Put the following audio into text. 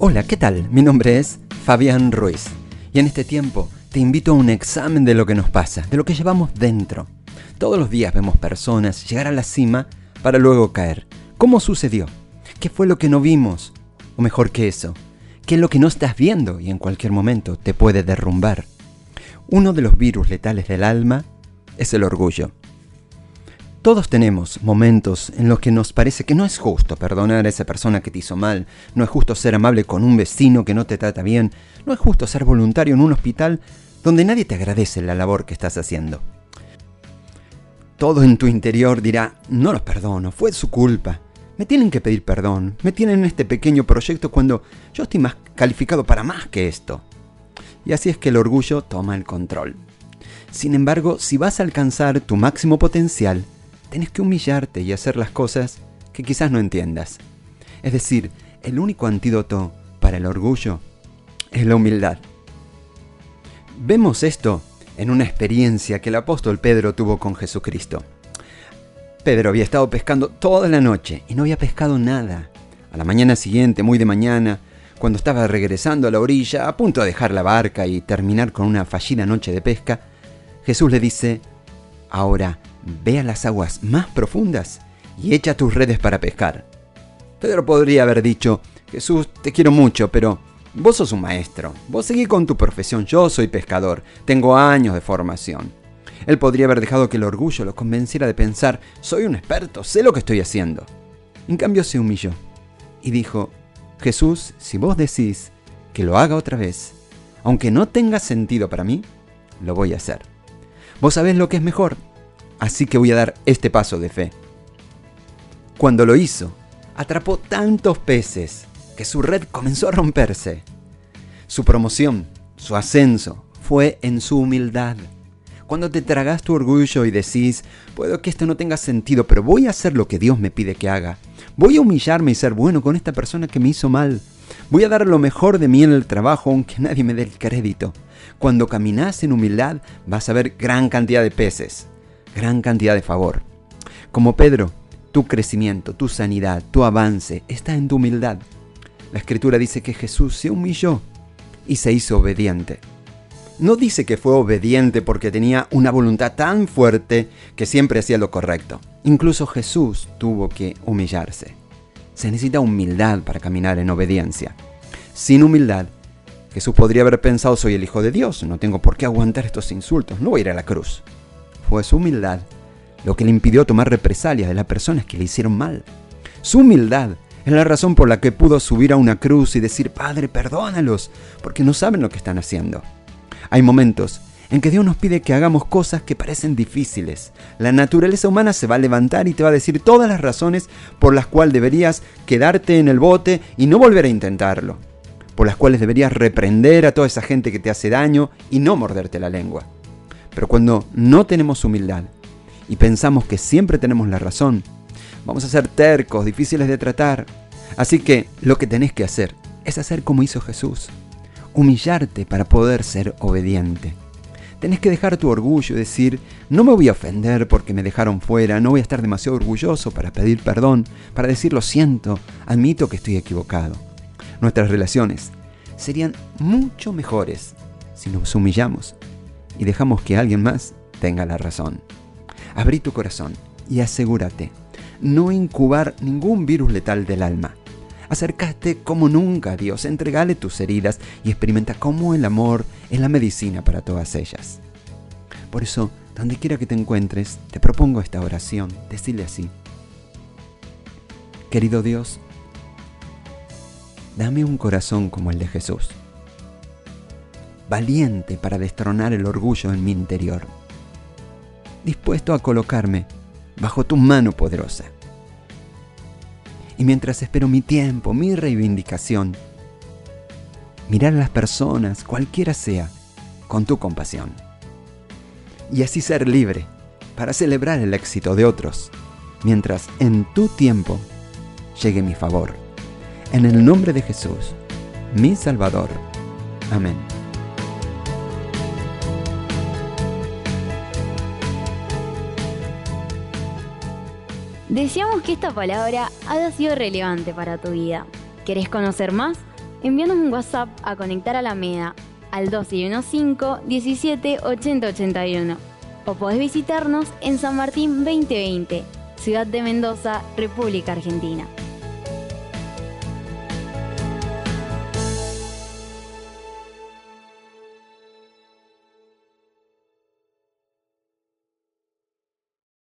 Hola, ¿qué tal? Mi nombre es Fabián Ruiz y en este tiempo te invito a un examen de lo que nos pasa, de lo que llevamos dentro. Todos los días vemos personas llegar a la cima para luego caer. ¿Cómo sucedió? ¿Qué fue lo que no vimos? O mejor que eso, ¿qué es lo que no estás viendo y en cualquier momento te puede derrumbar? Uno de los virus letales del alma es el orgullo. Todos tenemos momentos en los que nos parece que no es justo perdonar a esa persona que te hizo mal, no es justo ser amable con un vecino que no te trata bien, no es justo ser voluntario en un hospital donde nadie te agradece la labor que estás haciendo. Todo en tu interior dirá, no los perdono, fue su culpa. Me tienen que pedir perdón, me tienen en este pequeño proyecto cuando yo estoy más calificado para más que esto. Y así es que el orgullo toma el control. Sin embargo, si vas a alcanzar tu máximo potencial, tenés que humillarte y hacer las cosas que quizás no entiendas. Es decir, el único antídoto para el orgullo es la humildad. Vemos esto en una experiencia que el apóstol Pedro tuvo con Jesucristo. Pedro había estado pescando toda la noche y no había pescado nada. A la mañana siguiente, muy de mañana, cuando estaba regresando a la orilla, a punto de dejar la barca y terminar con una fallida noche de pesca, Jesús le dice, ahora ve a las aguas más profundas y echa tus redes para pescar. Pedro podría haber dicho, Jesús, te quiero mucho, pero vos sos un maestro, vos seguí con tu profesión, yo soy pescador, tengo años de formación. Él podría haber dejado que el orgullo lo convenciera de pensar, soy un experto, sé lo que estoy haciendo. En cambio se humilló y dijo, Jesús, si vos decís que lo haga otra vez, aunque no tenga sentido para mí, lo voy a hacer. Vos sabés lo que es mejor, así que voy a dar este paso de fe. Cuando lo hizo, atrapó tantos peces que su red comenzó a romperse. Su promoción, su ascenso, fue en su humildad. Cuando te tragas tu orgullo y decís, puedo que esto no tenga sentido, pero voy a hacer lo que Dios me pide que haga. Voy a humillarme y ser bueno con esta persona que me hizo mal. Voy a dar lo mejor de mí en el trabajo aunque nadie me dé el crédito. Cuando caminas en humildad vas a ver gran cantidad de peces gran cantidad de favor. Como Pedro, tu crecimiento, tu sanidad, tu avance está en tu humildad. La escritura dice que Jesús se humilló y se hizo obediente. No dice que fue obediente porque tenía una voluntad tan fuerte que siempre hacía lo correcto. Incluso Jesús tuvo que humillarse. Se necesita humildad para caminar en obediencia. Sin humildad, Jesús podría haber pensado soy el Hijo de Dios, no tengo por qué aguantar estos insultos, no voy a ir a la cruz fue su humildad lo que le impidió tomar represalias de las personas que le hicieron mal. Su humildad es la razón por la que pudo subir a una cruz y decir, Padre, perdónalos, porque no saben lo que están haciendo. Hay momentos en que Dios nos pide que hagamos cosas que parecen difíciles. La naturaleza humana se va a levantar y te va a decir todas las razones por las cuales deberías quedarte en el bote y no volver a intentarlo. Por las cuales deberías reprender a toda esa gente que te hace daño y no morderte la lengua. Pero cuando no tenemos humildad y pensamos que siempre tenemos la razón, vamos a ser tercos, difíciles de tratar. Así que lo que tenés que hacer es hacer como hizo Jesús, humillarte para poder ser obediente. Tenés que dejar tu orgullo y decir, no me voy a ofender porque me dejaron fuera, no voy a estar demasiado orgulloso para pedir perdón, para decir lo siento, admito que estoy equivocado. Nuestras relaciones serían mucho mejores si nos humillamos y dejamos que alguien más tenga la razón. Abrí tu corazón y asegúrate no incubar ningún virus letal del alma. Acércate como nunca a Dios, entregale tus heridas y experimenta cómo el amor es la medicina para todas ellas. Por eso, donde quiera que te encuentres, te propongo esta oración. Decirle así. Querido Dios, dame un corazón como el de Jesús valiente para destronar el orgullo en mi interior, dispuesto a colocarme bajo tu mano poderosa. Y mientras espero mi tiempo, mi reivindicación, mirar a las personas, cualquiera sea, con tu compasión. Y así ser libre para celebrar el éxito de otros, mientras en tu tiempo llegue mi favor. En el nombre de Jesús, mi Salvador. Amén. Deseamos que esta palabra haya sido relevante para tu vida. ¿Querés conocer más? envíanos un WhatsApp a Conectar a la MEDA al 215 17 80 81 o podés visitarnos en San Martín 2020, Ciudad de Mendoza, República Argentina.